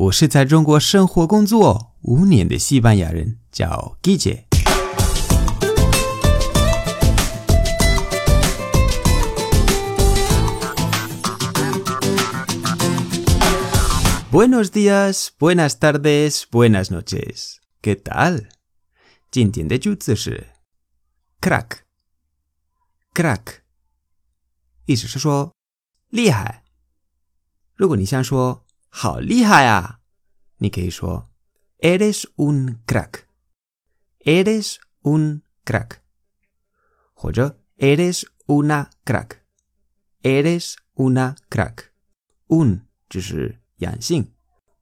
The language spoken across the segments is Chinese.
我是在中国生活工作五年的西班牙人，叫 Guille。Buenos días, buenas tardes, buenas noches. ¿Qué tal? 今天的句子是 crack crack，意思是说厉害。如果你想说好厉害啊，你可以说 eres un crack，eres un crack，或者 eres una crack，eres una crack，un 就是阳性，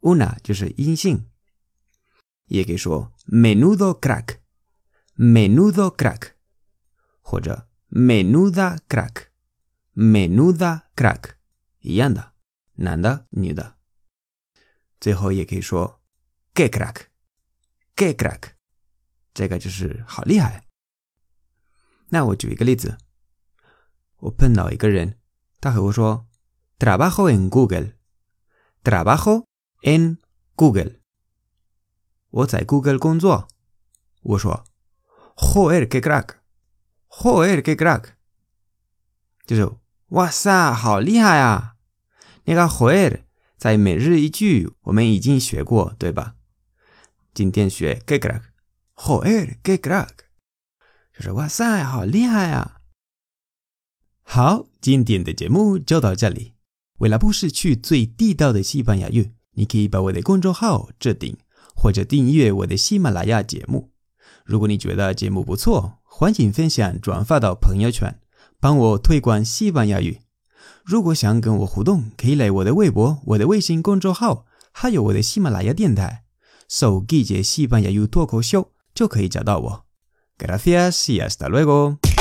una 就是阴性。也可以说 menudo crack，menudo crack，或者 menuda crack，menuda crack，一样的，男的、女的。 最后也可以说 que crack，que crack，这个就是好厉害。那我举一个例子，我碰到一个人，他和我说 trabajo en Google，trabajo en Google。我在 Google 工作。我说，Joder que crack，Joder que crack，就是哇塞，好厉害啊！那个 Joder 在每日一句我们已经学过，对吧？今天学 que crack，Joder que crack，就是哇塞，好厉害啊！好，今天的节目就到这里。为了不失去最地道的西班牙语，你可以把我的公众号置顶。或者订阅我的喜马拉雅节目。如果你觉得节目不错，欢迎分享转发到朋友圈，帮我推广西班牙语。如果想跟我互动，可以来我的微博、我的微信公众号，还有我的喜马拉雅电台，搜“季节西班牙语脱口秀”就可以找到我。Gracias y hasta luego。